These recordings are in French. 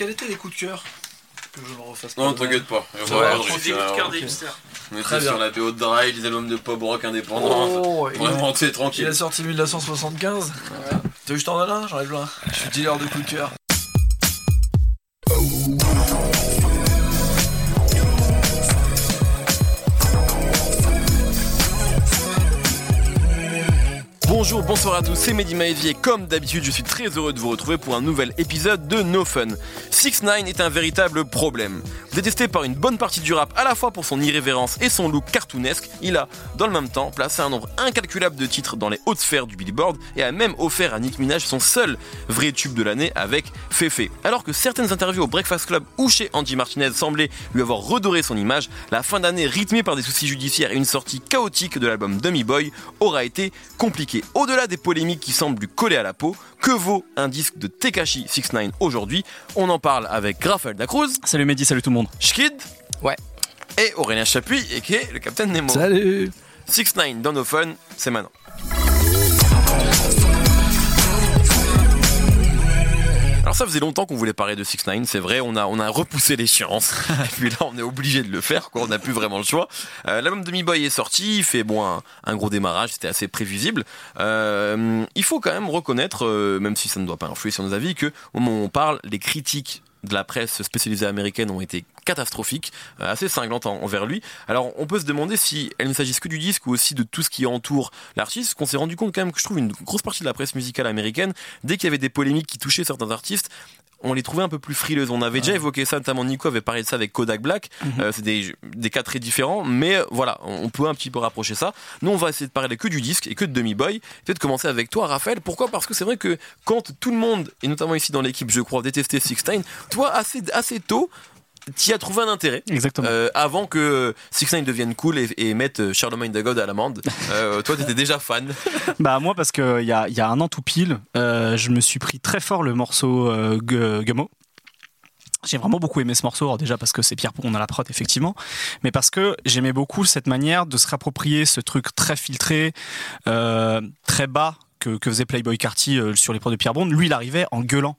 quels étaient les coups de cœur Que je me refasse pas. Non, t'inquiète pas. Va, on fais des sur- coups de cœur on des était hipsters. sur bien. la BO de Dry, les albums de pop rock indépendants. Oh, il- Vraiment, t'es Il tranquille. a sorti 1975. T'as vu, je t'en donne un J'en ai plein. Je suis dealer de coups de cœur. Bonjour, bonsoir à tous, c'est Mehdi et comme d'habitude, je suis très heureux de vous retrouver pour un nouvel épisode de No Fun. 6 9 est un véritable problème. Détesté par une bonne partie du rap à la fois pour son irrévérence et son look cartoonesque, il a, dans le même temps, placé un nombre incalculable de titres dans les hautes sphères du Billboard et a même offert à Nick Minaj son seul vrai tube de l'année avec Fefe. Alors que certaines interviews au Breakfast Club ou chez Andy Martinez semblaient lui avoir redoré son image, la fin d'année rythmée par des soucis judiciaires et une sortie chaotique de l'album Dummy Boy aura été compliquée. Au-delà des polémiques qui semblent lui coller à la peau, que vaut un disque de Tekashi 69 aujourd'hui? On en parle avec Raphaël Dacruz, Salut Mehdi, salut tout le monde. Schkid, Ouais. et Aurélien Chapuis, et qui est le Capitaine Nemo. Salut 6-9 dans nos fun, c'est maintenant. Ça faisait longtemps qu'on voulait parler de 6 9 c'est vrai, on a, on a repoussé l'échéance, et puis là on est obligé de le faire, quoi, on n'a plus vraiment le choix. Euh, L'album de Mi-Boy est sorti, il fait bon, un, un gros démarrage, c'était assez prévisible. Euh, il faut quand même reconnaître, euh, même si ça ne doit pas influer sur nos avis, que au moment où on parle, les critiques de la presse spécialisée américaine ont été catastrophiques, euh, assez cinglantes en- envers lui. Alors on peut se demander si elles ne s'agissent que du disque ou aussi de tout ce qui entoure l'artiste, qu'on s'est rendu compte quand même que je trouve une grosse partie de la presse musicale américaine, dès qu'il y avait des polémiques qui touchaient certains artistes, on les trouvait un peu plus frileuses. On avait déjà évoqué ça, notamment Nico avait parlé de ça avec Kodak Black. Euh, c'est des, des cas très différents, mais euh, voilà, on on peut un petit peu rapprocher ça. Nous, on va essayer de parler que du disque et que de Demi Boy. Peut-être commencer avec toi, Raphaël. Pourquoi? Parce que c'est vrai que quand tout le monde, et notamment ici dans l'équipe, je crois, détestait Sixteen, toi, assez, assez tôt, t'y as trouvé un intérêt. Exactement. Euh, avant que Six Nine devienne cool et, et mette euh, Charlemagne the God à l'amende, euh, toi t'étais déjà fan. Bah moi parce que il y a, il y a un an tout pile, euh, je me suis pris très fort le morceau Gu- Gummo. J'ai vraiment beaucoup aimé ce morceau, alors déjà parce que c'est Pierre Pont à la prod, effectivement, mais parce que j'aimais beaucoup cette manière de se réapproprier ce truc très filtré, euh, très bas que, que faisait Playboy Carty euh, sur les prods de Pierre Bond. Lui, il arrivait en gueulant.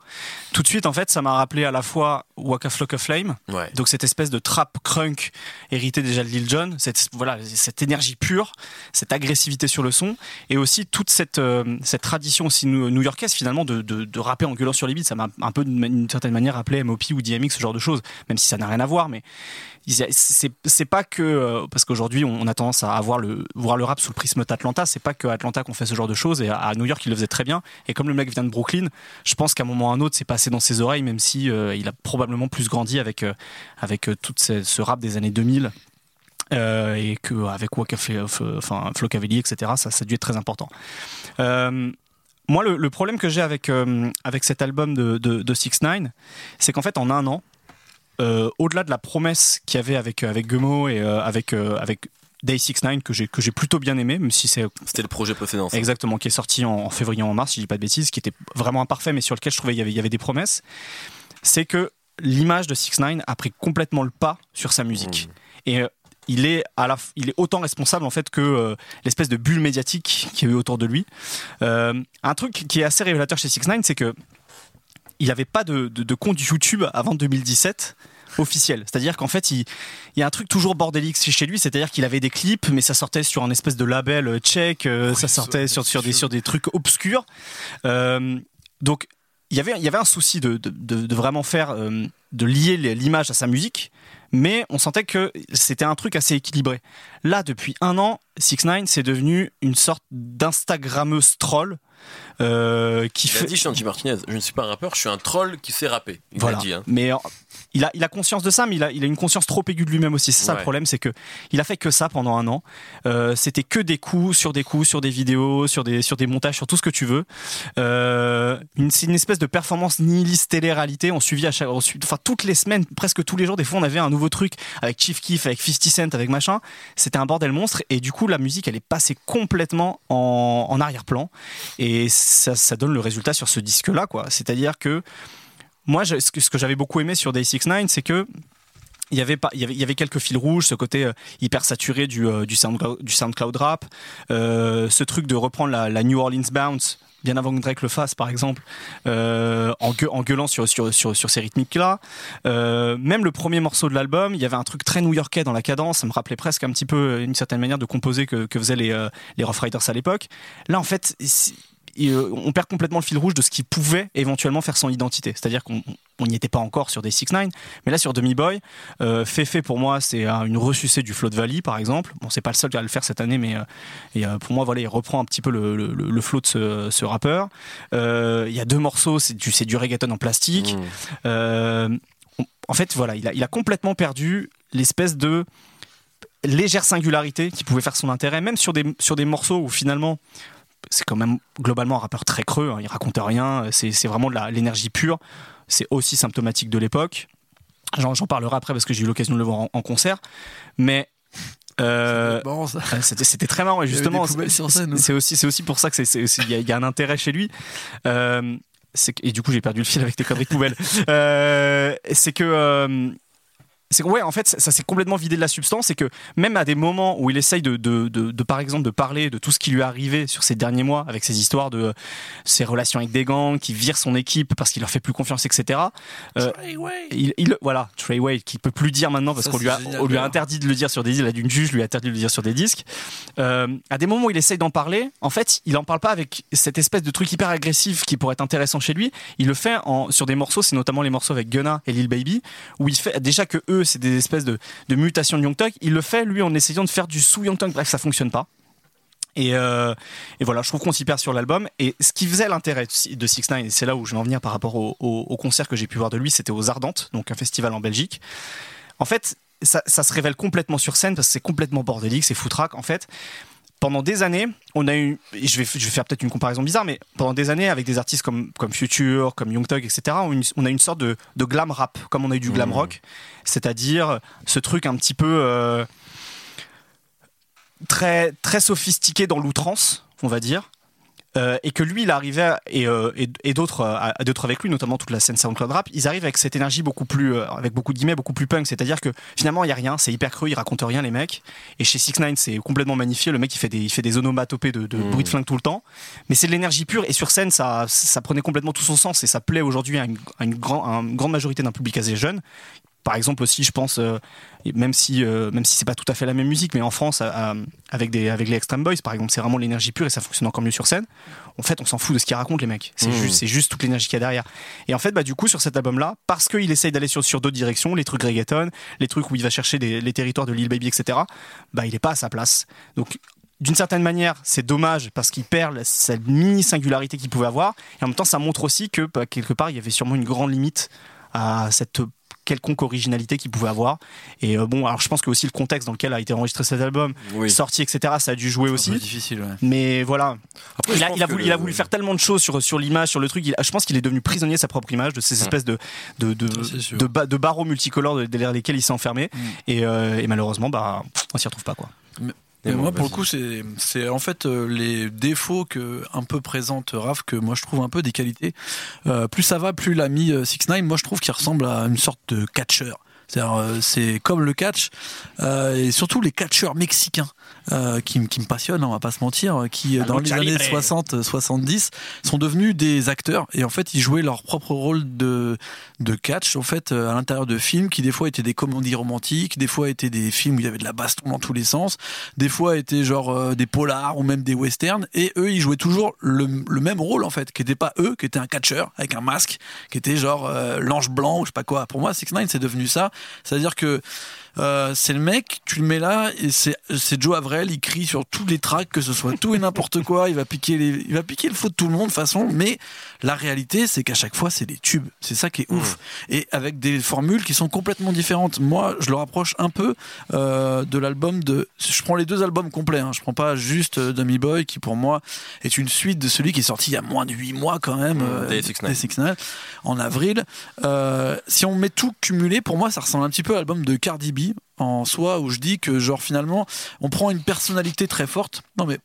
Tout de suite, en fait, ça m'a rappelé à la fois Waka Flock of Flame, Ouais. donc cette espèce de trap crunk hérité déjà de Lil Jon, cette, voilà, cette énergie pure, cette agressivité sur le son, et aussi toute cette, euh, cette tradition aussi new- new-yorkaise finalement de, de, de rapper en gueulant sur les beats. Ça m'a un peu d'une certaine manière rappelé MOP ou DMX, ce genre de choses, même si ça n'a rien à voir, mais c'est c'est pas que euh, parce qu'aujourd'hui on, on a tendance à avoir le voir le rap sous le prisme d'Atlanta c'est pas que Atlanta qu'on fait ce genre de choses et à, à New York il le faisait très bien. Et comme le mec vient de Brooklyn je pense qu'à un moment ou à un autre c'est passé dans ses oreilles même si euh, il a probablement plus grandi avec euh, avec euh, tout ce, rap des années 2000 euh, et que avec Waka enfin Flocavelli etc ça a dû être très important. Moi le, problème que j'ai avec avec cet album de de, de 6 9 c'est qu'en fait en un an au-delà de la promesse qu'il y avait avec avec Gummo et avec avec Day 69 que j'ai que j'ai plutôt bien aimé même si c'est C'était le projet précédent. ça. exactement qui est sorti en, en février ou en mars si je dis pas de bêtises qui était vraiment imparfait mais sur lequel je trouvais il y avait, il y avait des promesses c'est que l'image de 6 9 a pris complètement le pas sur sa musique et euh, il est, à la, il est autant responsable en fait que euh, l'espèce de bulle médiatique qu'il y a eu autour de lui. Euh, un truc qui est assez révélateur chez 6 9 c'est que il n'avait pas de, de, de compte YouTube avant 2017 officiel. C'est-à-dire qu'en fait, il, il y a un truc toujours bordélique chez lui, c'est-à-dire qu'il avait des clips, mais ça sortait sur un espèce de label euh, tchèque, euh, ça sortait sur, sur, des, sur des trucs obscurs. Euh, donc, il y avait, il y avait un souci de, de, de- de vraiment faire, euh, de lier l'image à sa musique, mais on sentait que c'était un truc assez équilibré. Là, depuis un an, 6 9 c'est devenu une sorte d'Instagrammeuse troll. Euh, qui Il a fait dit Martinez, je ne suis pas un rappeur, je suis un troll qui sait rapper. Il voilà. dit. Hein. Mais euh, il a, il a conscience de ça, mais il a, il a une conscience trop aiguë de lui-même aussi. C'est ça Ouais. le problème, c'est que il a fait que ça pendant un an. Euh, C'était que des coups sur des coups, sur des vidéos, sur des, sur des montages, sur tout ce que tu veux. Euh, C'est une espèce de performance nihiliste télé-réalité. On suivit à chaque, on enfin toutes les semaines, presque tous les jours. Des fois, on avait un nouveau truc avec Chief Keef, avec 50 Cent, avec machin. C'était un bordel monstre. Et du coup, la musique, elle est passée complètement en, en arrière-plan. Et ça, donne le résultat sur ce disque-là, quoi. C'est-à-dire que moi, ce que, j'avais beaucoup aimé sur Day 6 9 c'est que il y avait pas, il y avait, il y avait quelques fils rouges, ce côté euh, hyper saturé du, euh, du, SoundCloud, du SoundCloud rap, euh, ce truc de reprendre la, New Orleans bounce bien avant que Drake le fasse par exemple en, gueu- en gueulant sur, sur, sur, sur ces rythmiques là même le premier morceau de l'album il y avait un truc très new-yorkais dans la cadence ça me rappelait presque un petit peu une certaine manière de composer que, faisaient les, les Rough Riders à l'époque là en fait et, euh, on perd complètement le fil rouge de ce qui pouvait éventuellement faire son identité. C'est-à-dire qu'on on n'y était pas encore sur des 6 9 mais là sur Demi Boy, euh, Fefe pour moi c'est une ressucée du Flow de Valley par exemple. Bon c'est pas le seul à le faire cette année, mais euh, et, euh, pour moi voilà il reprend un petit peu le, le, flow de ce, ce rappeur. Il y a deux morceaux, c'est du, du reggaeton en plastique. Mmh. On- en fait, voilà, il a, il a complètement perdu l'espèce de légère singularité qui pouvait faire son intérêt, même sur des, sur des morceaux où finalement c'est quand même globalement un rappeur très creux, hein, il raconte rien, c'est vraiment de l'énergie pure, c'est aussi symptomatique de l'époque. J'en parlerai après parce que j'ai eu l'occasion de le voir en, en concert, mais euh, C'était très marrant et justement scène, c'est- aussi c'est aussi pour ça que c'est- il y, a- il y a un intérêt chez lui. Euh, et du coup j'ai perdu le fil avec tes conneries de poubelle. Euh, c'est que euh, c'est ouais en fait ça, ça s'est complètement vidé de la substance et que même à des moments où il essaye de, de, de, de, par exemple de parler de tout ce qui lui est arrivé sur ces derniers mois avec ses histoires de euh, ses relations avec des gangs qui virent son équipe parce qu'il leur fait plus confiance etc euh, il, il- voilà Trey Wade qui peut plus dire maintenant parce qu'on lui a, on lui a interdit de le dire sur des disques, la d'une juge lui a interdit de le dire sur des disques. Euh, à des moments où il essaye d'en parler, en fait, il en parle pas avec cette espèce de truc hyper agressif qui pourrait être intéressant chez lui. Il le fait en, sur des morceaux, c'est notamment les morceaux avec Gunna et Lil Baby, où il fait déjà que eux, c'est des espèces de, mutations de Young. Il le fait lui en essayant de faire du sous Young. Bref, ça fonctionne pas. Et, euh, et voilà, je trouve qu'on s'y perd sur l'album. Et ce qui faisait l'intérêt de 6 9 et c'est là où je vais en venir par rapport au concert que j'ai pu voir de lui, c'était aux Ardentes, donc un festival en Belgique. En fait, ça, ça se révèle complètement sur scène parce que c'est complètement bordélique, c'est foutraque. En fait, pendant des années, on a eu, je vais, je vais faire peut-être une comparaison bizarre, mais pendant des années, avec des artistes comme, comme Future, comme Young Thug, etc., on a une, on a une sorte de, de glam rap, comme on a eu du glam rock, c'est-à-dire ce truc un petit peu euh, très, très sophistiqué dans l'outrance, on va dire. Euh, et que lui, il arrivait, et, euh, et, et d'autres euh, avec lui, notamment toute la scène SoundCloud Rap, ils arrivent avec cette énergie beaucoup plus, euh, avec beaucoup de guillemets, beaucoup plus punk. C'est-à-dire que finalement, il y a rien, c'est hyper cru, ils racontent rien, les mecs. Et chez 6 9 c'est complètement magnifié. Le mec, il fait des, il fait des onomatopées de, de bruit de flingue tout le temps. Mais c'est de l'énergie pure. Et sur scène, ça, ça prenait complètement tout son sens. Et ça plaît aujourd'hui à une, à une, grand- à une grande majorité d'un public assez jeune. Par exemple aussi, je pense, euh, même si euh, même si c'est pas tout à fait la même musique, mais en France, à- à- avec des avec les Extreme Boys, par exemple, c'est vraiment l'énergie pure et ça fonctionne encore mieux sur scène. En fait, on s'en fout de ce qu'ils racontent les mecs. C'est Mmh. juste c'est juste toute l'énergie qu'il y a derrière. Et en fait, bah du coup, sur cet album-là, parce qu'il essaye d'aller sur sur d'autres directions, les trucs reggaeton, les trucs où il va chercher des- les territoires de Lil Baby, etc. Bah il est pas à sa place. Donc d'une certaine manière, c'est dommage parce qu'il perd cette mini singularité qu'il pouvait avoir. Et en même temps, ça montre aussi que bah, quelque part, il y avait sûrement une grande limite à cette quelconque originalité qu'il pouvait avoir. Et euh, bon, alors je pense que aussi le contexte dans lequel a été enregistré cet album, Oui. sorti, etc., ça a dû jouer C'est aussi. difficile, ouais. Mais voilà, Après, il a, il voulu, le- il a voulu faire tellement de choses sur, sur l'image, sur le truc. Il- je pense qu'il est devenu prisonnier de sa propre image, de ces espèces de, de, de, ba- barreaux multicolores de- derrière lesquels il s'est enfermé. Mm. Et, euh, et malheureusement, bah, on s'y retrouve pas. Quoi. Mais bon, moi, pour le coup, c'est en fait euh, les défauts que un peu présente Raph que moi je trouve un peu des qualités. Euh, plus ça va, plus l'ami 6 9 moi je trouve qu'il ressemble à une sorte de catcheur. Euh, c'est comme le catch, euh, et surtout les catcheurs mexicains euh, qui, qui me passionnent, on va pas se mentir, euh, qui euh, dans les années libre. 60-70 sont devenus des acteurs et en fait ils jouaient leur propre rôle de, de catch en fait à l'intérieur de films qui des fois étaient des comédies romantiques, des fois étaient des films où il y avait de la baston dans tous les sens, des fois étaient genre euh, des polars ou même des westerns et eux ils jouaient toujours le, le même rôle en fait qui était pas eux qui était un catcheur avec un masque qui était genre euh, l'ange blanc ou je sais pas quoi pour moi 6 9 c'est devenu ça c'est à dire que euh, c'est le mec, tu le mets là et c'est Joe Avrel, il crie sur tous les tracks que ce soit tout et n'importe quoi, il va piquer les, il va piquer le faux de tout le monde de toute façon, mais la réalité c'est qu'à chaque fois c'est des tubes, c'est ça qui est ouf et avec des formules qui sont complètement différentes. Moi, je le rapproche un peu euh, de l'album de, je prends les deux albums complets, hein, je prends pas juste euh, Dummy Boy qui pour moi est une suite de celui qui est sorti il y a moins de 8 mois quand même, euh, des 6ix9ine. des 6ix9ine, en avril. Si on met tout cumulé, pour moi, ça ressemble un petit peu à l'album de Cardi B en soi, où je dis que genre finalement, on prend une personnalité très forte. Non mais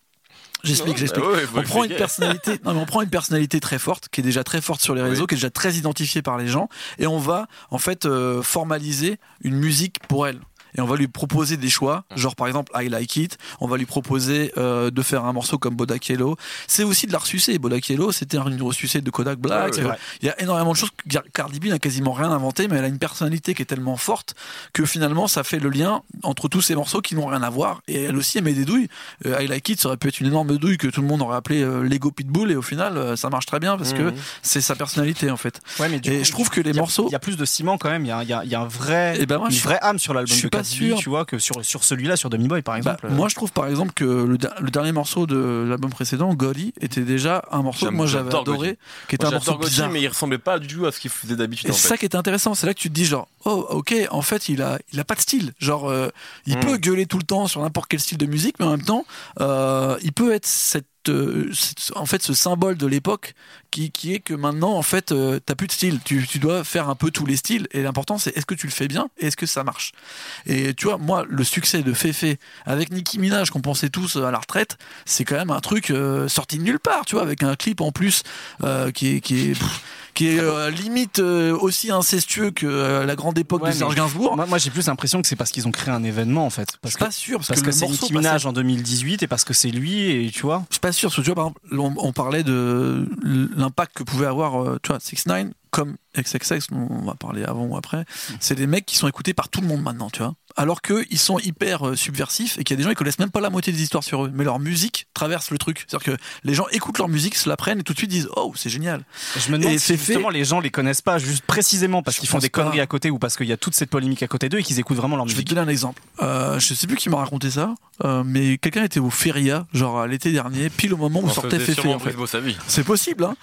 j'explique, j'explique. bah ouais, on prend une personnalité, non mais on prend une personnalité très forte, qui est déjà très forte sur les réseaux, Oui. qui est déjà très identifiée par les gens, et on va en fait euh, formaliser une musique pour elle. Et on va lui proposer des choix, genre par exemple I Like It. On va lui proposer euh, de faire un morceau comme Bodak Yellow. C'est aussi de la ressucée. Bodak Yellow, c'était un ressucé de Kodak Black. Ouais, ouais. Euh, Il y a énormément de choses. Cardi B n'a quasiment rien inventé, mais elle a une personnalité qui est tellement forte que finalement ça fait le lien entre tous ces morceaux qui n'ont rien à voir. Et elle aussi, elle met des douilles. Euh, I Like It, ça aurait pu être une énorme douille que tout le monde aurait appelé euh, Lego Pitbull, et au final, euh, ça marche très bien parce que Mhm. c'est sa personnalité en fait. Ouais, mais du Et coup, je trouve que les a- morceaux- Il y a plus de ciment quand même. Il y a, y a- il y a un vrai, Eh ben moi, une je suis- vraie âme sur l'album je suis pas sûr. tu vois, que sur, sur celui-là, sur Demi Boy par Bah, exemple. moi, je trouve par exemple que le, der- le dernier morceau de l'album précédent, Golly, était déjà un morceau que moi j'avais adoré, qui était Moi, un morceau bizarre. mais il ressemblait pas du tout à ce qu'il faisait d'habitude Et en c'est fait. ça qui est intéressant, c'est là que tu te dis genre oh ok en fait il a il a pas de style genre euh, il Mm. peut gueuler tout le temps sur n'importe quel style de musique mais en même temps euh, il peut être cette cette- en fait ce symbole de l'époque qui, est que maintenant en fait euh, t'as plus de style. Tu, dois faire un peu tous les styles et l'important c'est est-ce que tu le fais bien et est-ce que ça marche. Et tu vois moi le succès de Fefe avec Nicki Minaj qu'on pensait tous à la retraite c'est quand même un truc euh, sorti de nulle part tu vois avec un clip en plus euh, qui est qui est qui est euh, limite euh, aussi incestueux que euh, la grande époque Ouais, de Serge Gainsbourg. Moi, moi, j'ai plus l'impression que c'est parce qu'ils ont créé un événement en fait. Je Parce suis que, pas sûr parce, parce que, c'est Nicki Minaj en 2018 et parce que c'est lui et tu vois. Je suis pas sûr parce que tu vois par exemple on, on parlait de l'impact que pouvait avoir tu vois 6 9 comme XXX dont on va parler avant ou après c'est des mecs qui sont écoutés par tout le monde maintenant tu vois alors que ils sont hyper euh, subversifs et qu'il y a des gens qui connaissent même pas la moitié des histoires sur eux mais leur musique traverse le truc c'est à dire que les gens écoutent leur musique se la prennent et tout de suite disent oh c'est génial Je me demande Et si c'est fait- justement les gens les connaissent pas juste précisément parce qu'ils font des conneries pas. à côté ou parce qu'il y a toute cette polémique à côté d'eux et qu'ils écoutent vraiment leur Je vais te musique. donner un exemple. Euh, je sais plus qui m'a raconté ça, euh, mais quelqu'un était au Feria, genre l'été dernier, pile au moment où On sortait sûrement En fait. C'est possible, hein.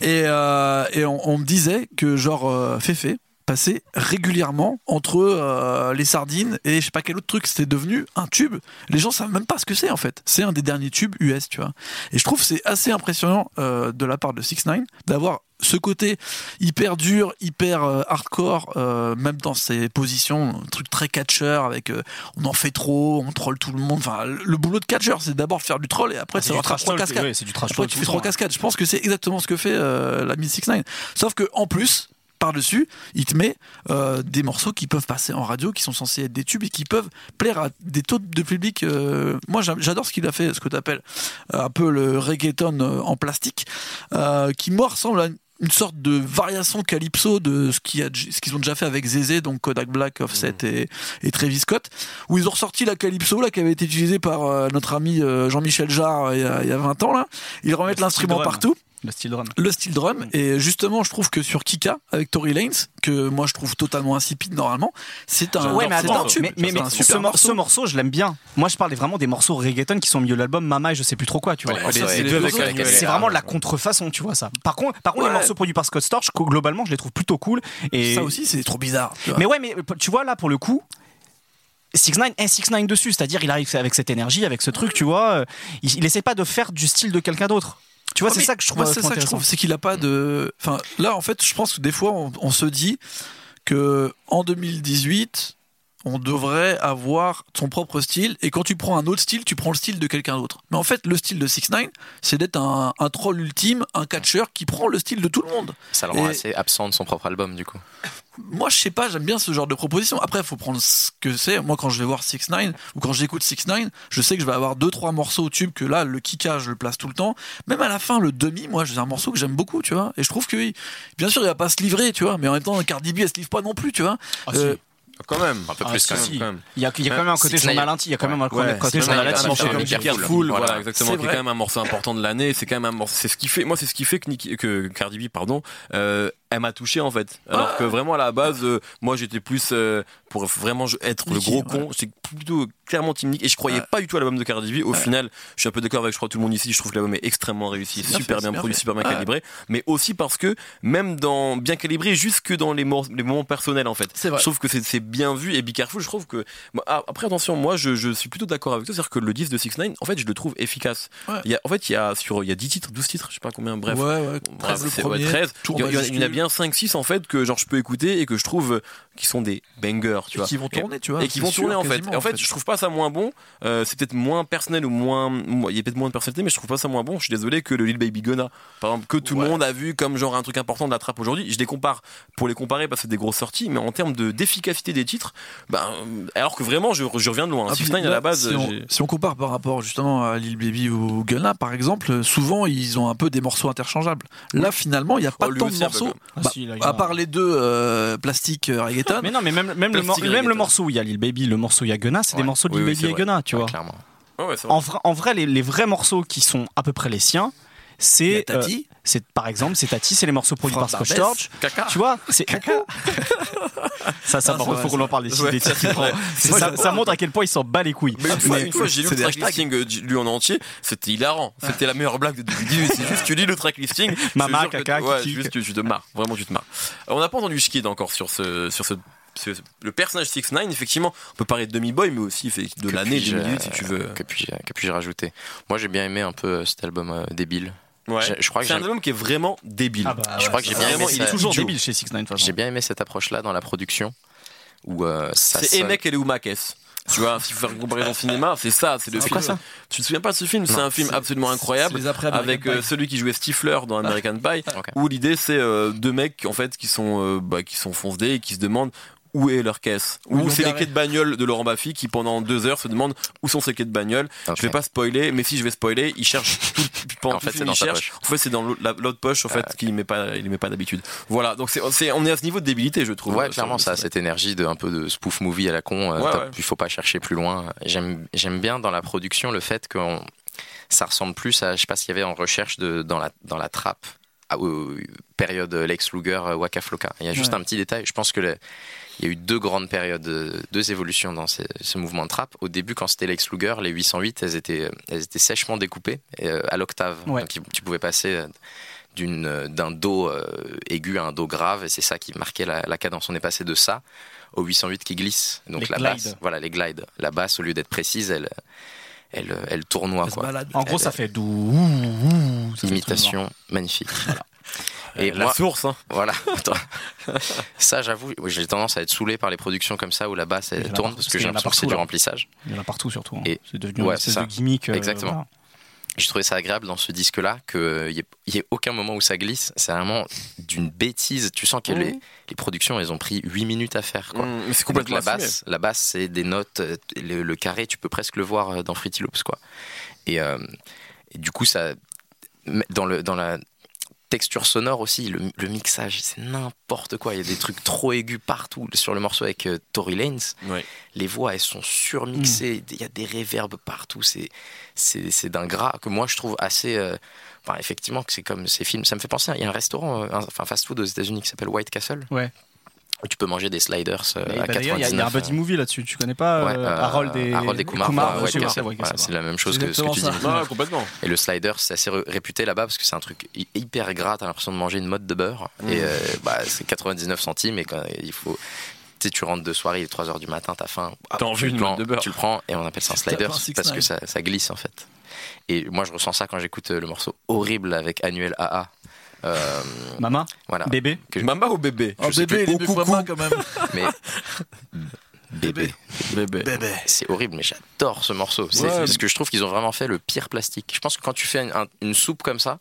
Et, euh, et on, on me disait que genre euh, Fefe passait régulièrement entre euh, les sardines et je sais pas quel autre truc. C'était devenu un tube. Les gens savent même pas ce que c'est en fait. C'est un des derniers tubes US, tu vois. Et je trouve c'est assez impressionnant euh, de la part de 6 9 d'avoir ce côté hyper dur, hyper euh, hardcore, euh, même dans ses positions, un truc très catcheur avec euh, on en fait trop, on troll tout le monde. Enfin, le, le boulot de catcheur, c'est d'abord faire du troll et après C'est c'est du faire trash trois talk, cascades. ouais, c'est du trash Après, tu fais trois cascades. Je pense que c'est exactement ce que fait la 6 9 Sauf que en plus, par-dessus, il te met euh, des morceaux qui peuvent passer en radio, qui sont censés être des tubes et qui peuvent plaire à des taux de public. euh, moi, j'a- j'adore ce qu'il a fait, ce que tu appelles un peu le reggaeton euh, en plastique, euh, qui moi ressemble à une- sorte de variation calypso de ce qu'ils ont déjà fait avec Zézé, donc Kodak Black, Offset et, et Travis Scott, où ils ont ressorti la calypso là qui avait été utilisée par euh, notre ami euh, Jean-Michel Jarre il y, a, il y a 20 ans là. Ils remettent Le l'instrument partout Le style drum. le style drum et justement je trouve que sur Kika avec Tory Lanez que moi je trouve totalement insipide normalement c'est un, Ouais, mais un attends, morceau. tube mais, mais, un ce, morceau, je l'aime bien. Moi, je parlais vraiment des morceaux reggaeton qui sont au milieu de l'album, Mama et je sais plus trop quoi, tu vois. Ouais, c'est vraiment de la contrefaçon, tu vois ça. Par contre, par contre, Ouais. les morceaux produits par Scott Storch, globalement, je les trouve plutôt cool. Et ça aussi c'est trop bizarre. Mais ouais, mais tu vois là pour le coup. 6 9 est 6 9 dessus, c'est-à-dire il arrive avec cette énergie, avec ce truc, tu vois, euh, il, il essaie pas de faire du style de quelqu'un d'autre. Tu vois, c'est ça que je trouve moi, c'est ça que je trouve c'est qu'il a pas de enfin là en fait je pense que des fois on, on se dit que en 2018 on devrait avoir son propre style et quand tu prends un autre style tu prends le style de quelqu'un d'autre. Mais en fait le style de 6 9 c'est d'être un, un troll ultime un catcheur qui prend le style de tout le monde. Ça le rend Et- assez absent de son propre album, du coup. moi je sais pas j'aime bien ce genre de proposition. Après il faut prendre ce que c'est. Moi quand je vais voir 6 9 ou quand j'écoute 6 9 je sais que je vais avoir deux trois morceaux au tube que là le kika je le place tout le temps. Même à la fin le demi moi j'ai un morceau que j'aime beaucoup tu vois. Et je trouve que bien sûr il va pas se livrer tu vois mais en même temps Cardi B elle se livre pas non plus tu vois. Ah, Euh, si. Quand même. Un peu Ah, plus, si, quand même. si. quand même. Il y a, il y a quand même un côté 6 9 journal intime, il y a quand même un Ouais, côté c'est journal vrai, intime. un chez morceau Cardi comme. Careful. Voilà. voilà, exactement, C'est qui est quand même un morceau important de l'année. C'est quand même un morceau, c'est ce qui fait, moi, c'est ce qui fait que, Nicki- que Cardi B, pardon, euh, elle m'a touché en fait. Alors Ah. que vraiment à la base, euh, moi j'étais plus euh, pour vraiment être le gros con. J'étais plutôt clairement Team Nick et je croyais pas du tout à l'album de Cardi B. Au final, je suis un peu d'accord avec je crois tout le monde ici. Je trouve que l'album est extrêmement réussi, C'est bien super fait, bien c'est bien produit, super bien calibré, mais aussi parce que même dans bien calibré, jusque dans les, moments personnels en fait. C'est. Je trouve que c'est c'est bien vu et Be Careful, je trouve que ah, après attention, moi je, je suis plutôt d'accord avec toi, c'est-à-dire que le 10 de 6 9 en fait, je le trouve efficace. Ouais. Il y a, en fait, il y a sur il y a 10 titres, 12 titres, je sais pas combien, bref. ouais ouais Bref, 13 le c'est- premier ouais, 13. tour Il y, en a- il y en a majuscule. Bien 5-6 en fait que genre je peux écouter et que je trouve euh, qui sont des bangers, tu Et vois. qui vont tourner, tu vois. et qui vont sûr, tourner en fait. Et en fait, je trouve pas ça moins bon. Euh, c'est peut-être moins personnel ou moins, moi, il y a peut-être moins de personnalité, mais je trouve pas ça moins bon. Je suis désolé que le Lil Baby Gunna, par exemple, que tout le monde a vu comme genre un truc important de la trappe aujourd'hui. Je les compare pour les comparer parce que c'est des grosses sorties, mais en termes de d'efficacité des titres, ben alors que vraiment je, je reviens de loin. Ah, Nine à la base, si on, si compare par rapport justement à Lil Baby ou Gunna, par exemple, souvent ils ont un peu des morceaux interchangeables. Là, finalement, il n'y a pas Oh, tant de morceaux. Ah, Bah, si, là, en à a. part les deux euh, plastiques euh, reggaeton. Mais non, mais même, même, le, Plastic mor- même le reggaeton. morceau où il y a Lil Baby, le morceau où il y a Gunna, c'est Ouais. des morceaux de Oui, Lil oui, Baby et. Gunna, tu Ouais, vois. clairement. Ouais, ouais, c'est vrai. En vrai, en vrai les, les vrais morceaux qui sont à peu près les siens, c'est Tati. euh, c'est par exemple c'est Tati, c'est les morceaux produits par Scotch. Torch. Caca. Tu vois, c'est ça, ça Ah, par faut qu'on en parle des, Ouais, des ça, titres. montre à quel point il s'en bat les couilles. Mais une fois, j'ai lu le des track listing euh, lu en entier, c'était hilarant. C'était la meilleure blague de 2018. C'est juste, tu lis le track listing. Mama, que- caca, juste que tu te marres. Vraiment, tu te marres. Euh, On n'a pas entendu Skid encore sur ce, sur ce, le personnage 6 9 effectivement, on peut parler de Demi Boy, mais aussi de Que l'année puis-je, 2018 si tu veux. Que puis-je que rajouter? Moi, j'ai bien aimé un peu euh, cet album euh, débile. Ouais. j'ai- je crois que c'est un album qui est vraiment débile. Ah bah, je ouais, crois que j'ai bien aimé il est ça. toujours débile chez 6 9 de toute J'ai bien aimé cette approche-là dans la production où euh, ça C'est sonne- Emek et. Tu vois, si tu faire une comparaison cinéma, c'est ça, c'est le film. quoi ça Tu te souviens pas de ce film? C'est un film absolument incroyable. Avec euh, celui qui jouait Stifler dans American Pie, où l'idée c'est euh, deux mecs en fait qui sont euh, bah, qui sont foncedés et qui se demandent où est leur caisse. Ils Ou c'est les quais de bagnole de Laurent Baffy qui pendant deux heures se demandent où sont ces quais de bagnole. Ok. Je vais pas spoiler, mais si je vais spoiler, il cherche tout, pendant En fait, c'est dans cherche. En fait, c'est dans l'autre la- l'autre poche en fait qu'il met pas il met pas d'habitude. Voilà, donc c'est on est à ce niveau de débilité, je trouve. Ouais, euh, clairement, ça cette énergie de un peu de spoof movie à la con. euh, Ouais, ouais. Il faut pas chercher plus loin. J'aime, j'aime bien dans la production le fait que ça ressemble plus à, je sais pas s'il y avait en recherche de dans la dans la trappe. à- période Lex Luger, euh, Waka Flocka. Il y a juste Ouais. un petit détail. Je pense que le- il y a eu deux grandes périodes, euh, deux évolutions dans ces, ce mouvement de trap. Au début, quand c'était Lex Luger, les 808, elles étaient, elles étaient sèchement découpées euh, à l'octave. Ouais. Donc, tu pouvais passer euh, euh, d'un do euh, aigu à un do grave et c'est ça qui marquait la, la cadence. On est passé de ça au 808 qui glisse. Donc Les la glides. basse, voilà les glides. La basse au lieu d'être précise, elle elle elle tournoie Elle quoi. En gros, Elle- ça fait fait Imitation magnifique. Et la moi, source, hein. voilà. Ça, j'avoue, oui, j'ai tendance à être saulé par les productions comme ça où la basse elle tourne parce que qu'il j'ai l'impression que c'est du remplissage. Il y en a partout surtout. hein. Et- C'est devenu ouais, une espèce de gimmick. euh, Exactement. voilà. J'ai trouvé ça agréable dans ce disque-là qu'il n'y ait, y ait aucun moment où ça glisse. C'est vraiment d'une bêtise. Tu sens que les, les productions, elles ont pris 8 minutes à faire. Quoi. Mm, mais c'est complètement la basse, la basse, c'est des notes. euh, Le, le carré, tu peux presque le voir euh, dans Fruity Loops, quoi. Et, euh, et du coup, ça, dans le dans la texture sonore aussi, le, le mixage, c'est n'importe quoi. Il y a des trucs trop aigus partout sur le morceau avec euh, Tory Lanez. Ouais. Les voix, elles sont surmixées. Il y a des réverbes partout. C'est c'est d'un gras que moi je trouve assez. euh, Enfin, effectivement, que c'est comme ces films. Ça me fait penser. à- Il y a un restaurant, euh, un- enfin fast-food aux États-Unis qui s'appelle White Castle. Ouais. Où tu peux manger des sliders euh, à bah, D'ailleurs, il y a- il y, a un 99. buddy movie là-dessus. Tu connais pas Ouais, euh, euh, Harold et Harold et Kumar, ouais, c'est Voilà, la même chose que ce que tu dis. complètement. Et le slider, c'est assez ré- réputé là-bas parce que c'est un truc hy- hyper gras. T'as l'impression de manger une mode de beurre. Mm. Et euh, bah, c'est 99 centimes. Et quand il faut. Tu sais, tu rentres de soirée, il est 3h du matin, t'as faim. T'as envie prends, mode de beurre. Tu le prends et on appelle ça un slider parce que ça, ça glisse en fait. Et moi, je ressens ça quand j'écoute euh, le morceau horrible avec Annuel AA. Euh, Mama, voilà. bébé. Que- Mama ou bébé Oh Je sais bébé, plus. il est vraiment quand même. Mais. Bébé. Bébé. Bébé. C'est horrible, mais j'adore ce morceau. C'est Ouais. parce que je trouve qu'ils ont vraiment fait le pire plastique. Je pense que quand tu fais une, un- une soupe comme ça,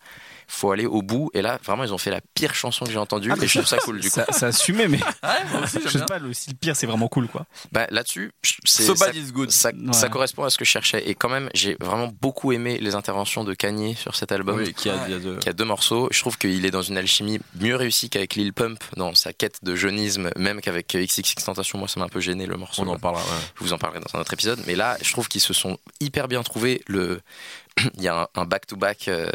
faut aller au bout. Et là, vraiment, ils ont fait la pire chanson que j'ai entendue. Ah, mais et je trouve ça cool du coup. Ça, ça assumé, mais moi aussi, je sais pas, le, si le pire, c'est vraiment cool quoi. Bah, Là-dessus, So ça, bad is good. ça, Ouais. ça correspond à ce que je cherchais. Et quand même, j'ai vraiment beaucoup aimé les interventions de Kanye sur cet album. Oui, qui a, il y a de- qui a deux morceaux. Je trouve qu'il est dans une alchimie mieux réussie qu'avec Lil Pump dans sa quête de jeunisme, même qu'avec XXX Tentation. Moi, ça m'a un peu gêné le morceau. On en parlera. ouais. Je vous en parlerai dans un autre épisode. Mais là, je trouve qu'ils se sont hyper bien trouvés. Le... Il y a un- un back-to-back. euh,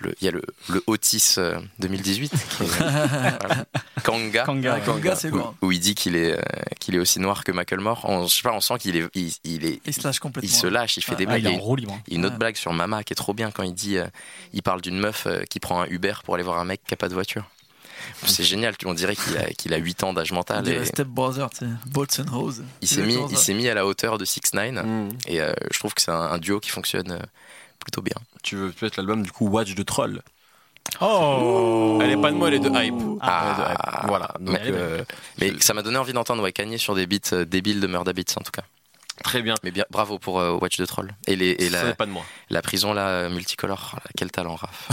le- il y a le, le Otis euh, 2018, qui est, voilà. Kanga, Kanga. Ah, Kanga, c'est où, il dit qu'il est, euh, qu'il est aussi noir que Macklemore. On, je sais pas, on sent qu'il est, il, il est, Il se lâche complètement. il se lâche, il fait Ah, des Ah, blagues. il est Il y en a une- roue libre. il y a une autre Ouais. blague sur Mama qui est trop bien quand il dit, euh, il parle d'une meuf euh, qui prend un Uber pour aller voir un mec qui a pas de voiture. C'est génial, on dirait qu'il a, qu'il a 8 ans d'âge mental. Et Step Brother, tu sais. Bolts and Hose. il s'est mis, il s'est mis à la hauteur de 6 9 Mm. et euh, je trouve que c'est un, un duo qui fonctionne euh, plutôt bien. Tu veux peut-être l'album du coup Watch de Troll Oh Elle est pas de moi, elle est de hype. Ah, Elle est de hype. Voilà. Donc, euh, Mais ça m'a donné envie d'entendre ouais, Kanye sur des beats euh, débiles de Murda Beats en tout cas. Très bien. Mais bien, bravo pour euh, Watch the Troll. Et, les, et la, n'est pas de moi. la prison là, euh, multicolore. Quel talent, Raph.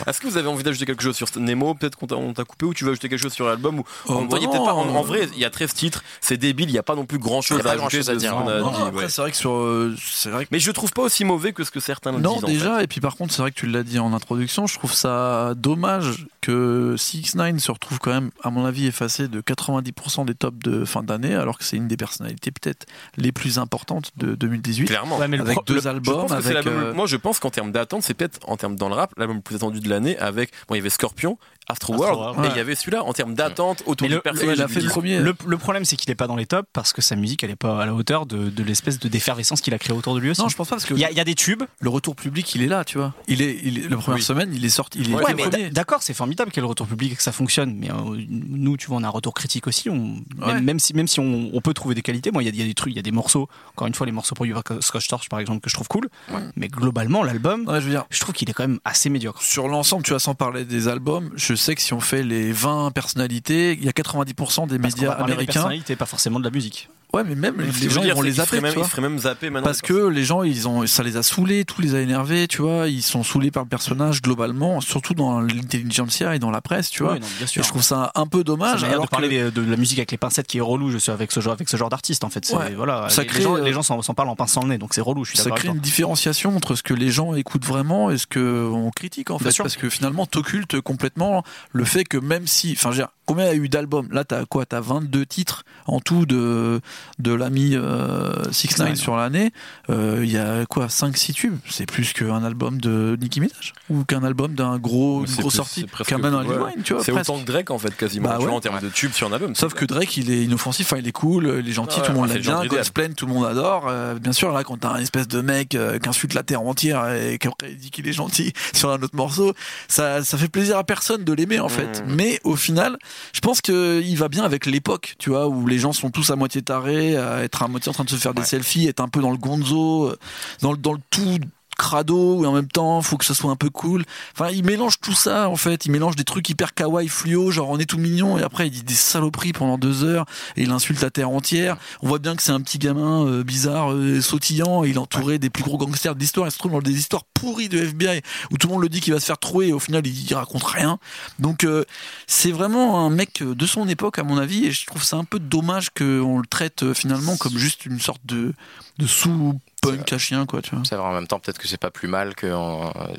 Est-ce que vous avez envie d'ajouter quelque chose sur Nemo? Peut-être qu'on t'a- coupé ou tu veux ajouter quelque chose sur l'album ou Oh, en, il y a bah peut-être pas- en, non. en vrai, il y a 13 titres, c'est débile, il n'y a pas non plus grand chose à pas ajouter grand-chose à dire, qu'on non. a Non, dit, après, ouais. c'est vrai que sur, euh, c'est vrai que Mais je trouve pas aussi mauvais que ce que certains Non, disent. en déjà, fait. et puis par contre, c'est vrai que tu l'as dit en introduction, je trouve ça dommage que 6 9 se retrouve quand même, à mon avis, effacé de 90% des tops de fin d'année, alors que c'est une des personnalités peut-être les plus importantes de 2018. Clairement. Ouais, mais le Avec pro- deux le- albums, avec. euh, Moi, je pense qu'en termes d'attente, c'est peut-être en termes dans le rap l'album le plus attendu de l'année. Avec bon, il y avait Scorpion, Astroworld, et ouais. il y avait celui-là en termes d'attente autour du le- personnage. il a du fait le disque. premier. Le, le problème, c'est qu'il est pas dans les tops parce que sa musique, elle est pas à la hauteur de, de l'espèce de d'effervescence qu'il a créé autour de lui aussi. Non, je pense pas parce que il, y a, il y a des tubes. le retour public, il est là, tu vois. Il est, il est- la première Oui. semaine, il est sorti, il est Ouais, mais d'accord, c'est formidable qu'il y ait le retour public et que ça fonctionne. Mais euh, nous, tu vois, on a un retour critique aussi. On, Ouais. même, même si, même si on, on peut trouver des qualités, moi, il y, a- il y a des trucs, il y a des morceaux. Encore une fois, les morceaux pour Scotch Torch, par exemple, que je trouve cool. Mais globalement, l'album, Ouais, je veux dire, je trouve qu'il est quand même assez médiocre. sur l'ensemble, tu vois, sans parler des albums, je sais que si on fait les 20 personnalités, il y a 90% des Parce médias parler des américains. personnalités, pas forcément de la musique. Ouais, mais même les gens ils dire, vont les même, tu vois. même zapper maintenant. Parce que les gens, ils ont, ça les a saoulés, tout les a énervés, tu vois. Ils sont saoulés par le personnage globalement, surtout dans l'intelligentsia et dans la presse, tu vois. Non, bien sûr. Et je trouve ça un peu dommage. Alors de parler que, de la musique avec les pincettes qui est relou, je suis avec ce genre, avec ce genre d'artiste en fait. Ouais. Voilà, Ça les, crée, les gens, euh, les gens s'en, parlent en pinçant le nez, donc c'est relou. Je suis ça crée une différenciation entre ce que les gens écoutent vraiment et ce que on critique en Bien fait, sûr. parce que finalement t'occultes complètement le fait que même si, enfin, je veux dire, combien il y a eu d'albums? Là, t'as quoi? T'as 22 titres en tout de de l'ami euh, 6 9 Nine. sur l'année. Euh, Il y a quoi 5-6 tubes? C'est plus qu'un album de Nicki Minaj? Ou qu'un album d'un gros, une c'est grosse sortie, qu'un plus- Only ouais. Wine, tu vois. C'est autant que Drake en fait quasiment Bah tu vois, ouais. en termes de tubes sur un album. Sauf que Drake, il est inoffensif, enfin, il est cool, il est gentil, Ouais, tout le monde l'aime bien, quand il se plaigne, tout le monde adore. Euh, bien sûr, là, quand t'as un espèce de mec euh, qui insulte la terre entière et qu'après il dit qu'il est gentil sur un autre morceau, ça, ça fait plaisir à personne de l'aimer en fait. Mm. Mais au final, je pense qu'il va bien avec l'époque, tu vois, où les gens sont tous à moitié tarés, à être à moitié en train de se faire des selfies, être un peu dans le gonzo, euh, dans, le- dans le tout crado et en même temps faut que ça soit un peu cool. Enfin il mélange tout ça en fait. Il mélange des trucs hyper kawaii fluo genre on est tout mignon et après il dit des saloperies pendant deux heures et il insulte la terre entière. On voit bien que c'est un petit gamin euh, bizarre euh, sautillant et il est entouré des plus gros gangsters de l'histoire. Il se trouve dans des histoires pourries de FBI où tout le monde le dit qu'il va se faire trouer et au final il, il raconte rien. Donc euh, c'est vraiment un mec de son époque à mon avis et je trouve ça un peu dommage qu'on le traite finalement comme juste une sorte de, de sous punk à chien quoi tu vois C'est vrai, en même temps, peut-être que c'est pas plus mal que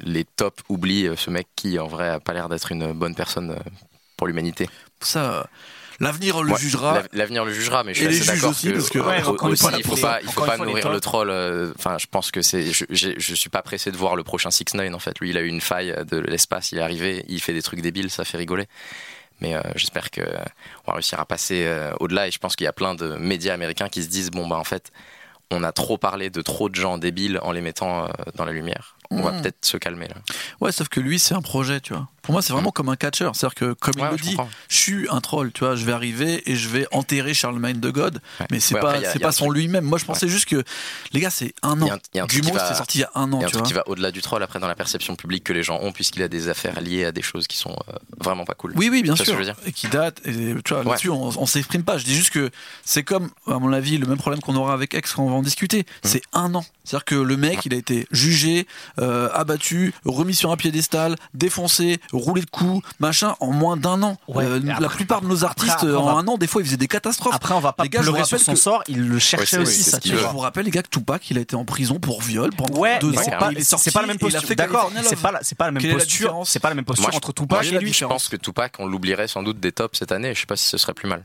les tops oublient euh, ce mec qui, en vrai, a pas l'air d'être une bonne personne euh, pour l'humanité. ça l'avenir le Ouais, jugera l'av- L'avenir le jugera, mais je suis assez d'accord aussi, que, parce que- Ouais, aussi, il faut pas, il faut pas nourrir le troll. euh, Enfin, je pense que c'est, je, je suis pas pressé de voir le prochain 6 9 en fait. Lui, il a eu une faille de l'espace, il est arrivé, il fait des trucs débiles, ça fait rigoler. Mais euh, j'espère que on va réussir à passer euh, au-delà. Et je pense qu'il y a plein de médias américains qui se disent bon bah en fait, on a trop parlé de trop de gens débiles en les mettant euh, dans la lumière. On va Mm. peut-être se calmer là. Ouais, sauf que lui, c'est un projet, tu vois. Pour moi, c'est vraiment comme un catcheur. C'est-à-dire que, comme Ouais, il le je dit, comprends. je suis un troll, tu vois. Je vais arriver et je vais enterrer Charlemagne de God. Ouais. Mais c'est Ouais, pas, c'est pas son lui-même. Moi, je pensais juste que, les gars, c'est un an. va- c'était sorti il y a un an, Il y a un truc qui va au-delà du troll après dans la perception publique que les gens ont puisqu'il a des affaires liées à des choses qui sont euh, vraiment pas cool. Oui, oui, bien sûr. je veux dire? Et qui date. Et tu vois, là-dessus, on, on s'exprime pas. Je dis juste que c'est comme, à mon avis, le même problème qu'on aura avec X quand on va en discuter. Mmh. C'est un an. C'est-à-dire que le mec, il a été jugé, euh, abattu, remis sur un piédestal, défoncé, roulé de coups, machin, en moins d'un an. Ouais, Euh, la plupart de nos artistes, après, en va- un an, des fois, ils faisaient des catastrophes. Après, on va pas Les gars, pleurer sur son que- sort. Il le Ouais, c'est- aussi, ça. Je vous rappelle, les gars, que Tupac, il a été en prison pour viol pendant Ouais, deux ans. c'est pas, il est c'est sorti pas la même posture. fait D'accord, c'est pas, pas la même Quelle est la posture. C'est pas la même posture entre Tupac et lui. Je pense que Tupac, on l'oublierait sans doute des tops cette année. Je sais pas si ce serait plus mal.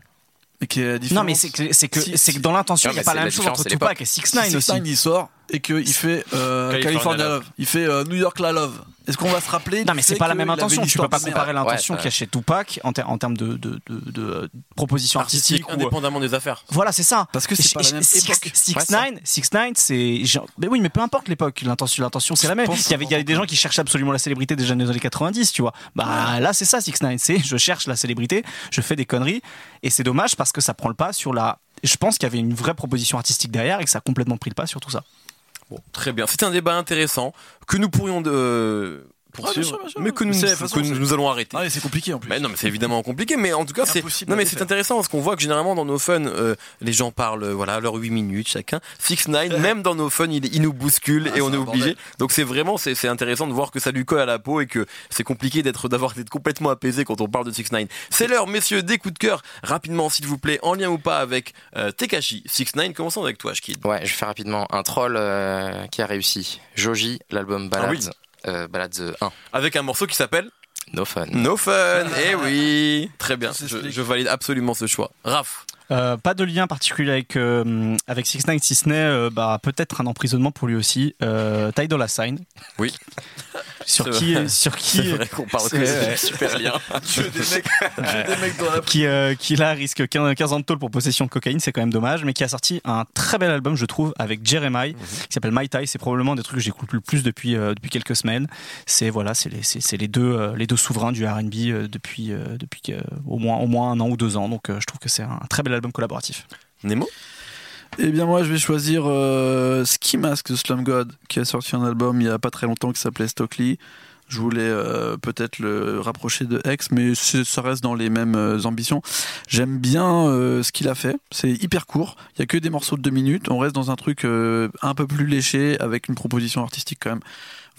Est Non, mais c'est que, c'est que, Si- c'est que dans l'intention, il n'y a pas la même chose entre Tupac et 6 9 Six aussi. Nine, il sort et qu'il fait euh, California California Love. Love. Il fait euh, New York La Love. Est-ce qu'on va se rappeler Non, mais c'est pas la même intention. Tu peux histoire pas comparer l'intention Ouais, qu'il y a chez Tupac en, ter- en termes de, de, de, de, proposition artistique. ou, euh, indépendamment des affaires. Voilà, c'est ça. Parce que c'est pas la même époque. 6 Ouais, ça. 9 6 9 c'est mais oui, mais peu importe l'époque, l'intention l'intention c'est la même. pense Il y avait il y avait des gens qui cherchaient absolument la célébrité déjà dans les années 90, tu vois. Bah là, c'est ça 6 9 c'est je cherche la célébrité, je fais des conneries et c'est dommage parce que ça prend le pas sur la je pense qu'il y avait une vraie proposition artistique derrière et que ça a complètement pris le pas sur tout ça. Très bien. C'est un débat intéressant que nous pourrions euh, pour Ouais, bien suivre, sûr, bien sûr. mais que nous, que nous, allons arrêter. Ah, c'est compliqué en plus. Mais non, mais c'est évidemment compliqué, mais en tout cas, c'est non, mais c'est intéressant parce qu'on voit que généralement dans nos fun, euh, les gens parlent, euh, voilà, leurs 8 minutes chacun. 6 9 même dans nos fun, il, il nous bouscule Ah, et on est obligé. Donc c'est vraiment, c'est c'est intéressant de voir que ça lui colle à la peau et que c'est compliqué d'être d'avoir d'être complètement apaisé quand on parle de 6 9 C'est l'heure, messieurs, des coups de cœur. Rapidement, s'il vous plaît, en lien ou pas avec euh, Tekashi 6 9 Commençons avec toi, Shkid. Ouais, je vais faire rapidement un troll euh, qui a réussi. Joji, l'album Ballads, Ah oui. Euh, Ballads 1. Avec un morceau qui s'appelle No fun. No Fun. Eh oui, très bien. Je, valide absolument ce choix. Raph. Euh, pas de lien particulier avec euh, avec Six Nine si ce n'est euh, bah, peut-être un emprisonnement pour lui aussi. Euh, Ty Dolla Sign. Oui. Sur qui sur qui vrai qu'on parle c'est- que ouais. super lien. Que des mecs, que des mecs dans la qui, euh, qui là risque 15, 15 ans de tôle pour possession de cocaïne, c'est quand même dommage, mais qui a sorti un très bel album, je trouve, avec Jeremiah, qui s'appelle My Tai. C'est probablement des trucs que j'écoute le plus depuis euh, depuis quelques semaines. C'est voilà, c'est les c'est les deux euh, les deux souverains du R&B euh, depuis euh, depuis euh, au moins au moins un an ou deux ans. Donc euh, je trouve que c'est un très bel album collaboratif. Nemo? Eh bien moi je vais choisir euh, Ski Mask de Slum God qui a sorti un album il y a pas très longtemps qui s'appelait Stockley. Je voulais euh, peut-être le rapprocher de X, mais ça reste dans les mêmes euh, ambitions. J'aime bien ce qu'il a fait. C'est hyper court. Il y a que des morceaux de deux minutes. On reste dans un truc un peu plus léché avec une proposition artistique quand même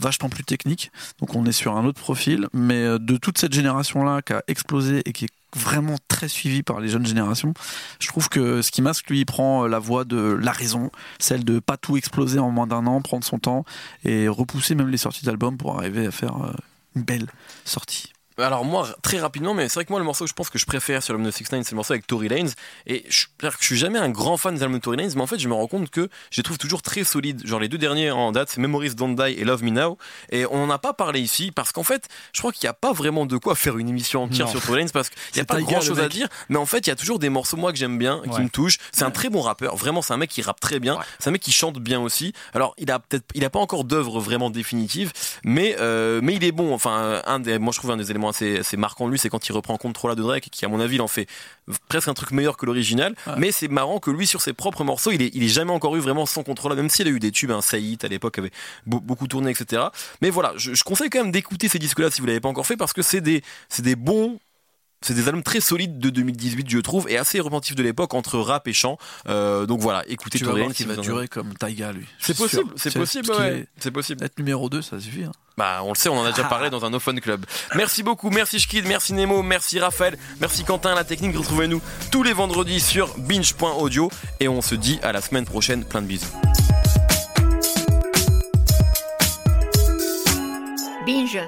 vachement plus technique. Donc on est sur un autre profil. Mais euh, de toute cette génération-là qui a explosé et qui est vraiment très suivie par les jeunes générations, je trouve que Ski Mask, lui, il prend euh, la voie de la raison, celle de pas tout exploser en moins d'un an, prendre son temps et repousser même les sorties d'albums pour arriver à faire euh, une belle sortie. Alors moi, très rapidement, mais c'est vrai que moi le morceau que je pense que je préfère sur l'album de 6 9 c'est le morceau avec Tory Lanez. Et je, je suis jamais un grand fan des albums de Tory Lanez, mais en fait je me rends compte que je les trouve toujours très solides. Genre les deux derniers en date, c'est Memories Don't Die et Love Me Now. Et on n'en a pas parlé ici parce qu'en fait, je crois qu'il n'y a pas vraiment de quoi faire une émission entière Non. sur Tory Lanez parce qu'il n'y a pas grand chose à dire. Mais en fait, il y a toujours des morceaux moi que j'aime bien, qui Ouais. me touchent. C'est un très bon rappeur. Vraiment, c'est un mec qui rappe très bien. Ouais. C'est un mec qui chante bien aussi. Alors il a peut-être, il a pas encore d'œuvre vraiment définitive, mais euh, mais il est bon. Enfin, un des, moi je trouve un des éléments assez marquants de lui, c'est quand il reprend Control de Drake, qui à mon avis il en fait presque un truc meilleur que l'original. Ouais. Mais c'est marrant que lui sur ses propres morceaux, il est, il est jamais encore eu vraiment son contrôle, même s'il a eu des tubes, un Saïd à l'époque avait beau- beaucoup tourné, etc. Mais voilà, je, je conseille quand même d'écouter ces disques-là si vous l'avez pas encore fait, parce que c'est des, c'est des bons c'est des albums très solides de 2018, je trouve, et assez repentifs de l'époque entre rap et chant. Euh, donc voilà, écoutez Tu vas voir qu'il va durer comme Taiga, lui. C'est possible, c'est possible, ouais. est- C'est possible. Être numéro 2, ça suffit. hein. Bah, on le sait, on en a déjà parlé dans un No Fun Club. Merci beaucoup, merci Shkid, merci Nemo, merci Raphaël, merci Quentin, la technique. Retrouvez-nous tous les vendredis sur binge.audio et on se dit à la semaine prochaine. Plein de bisous. Binge.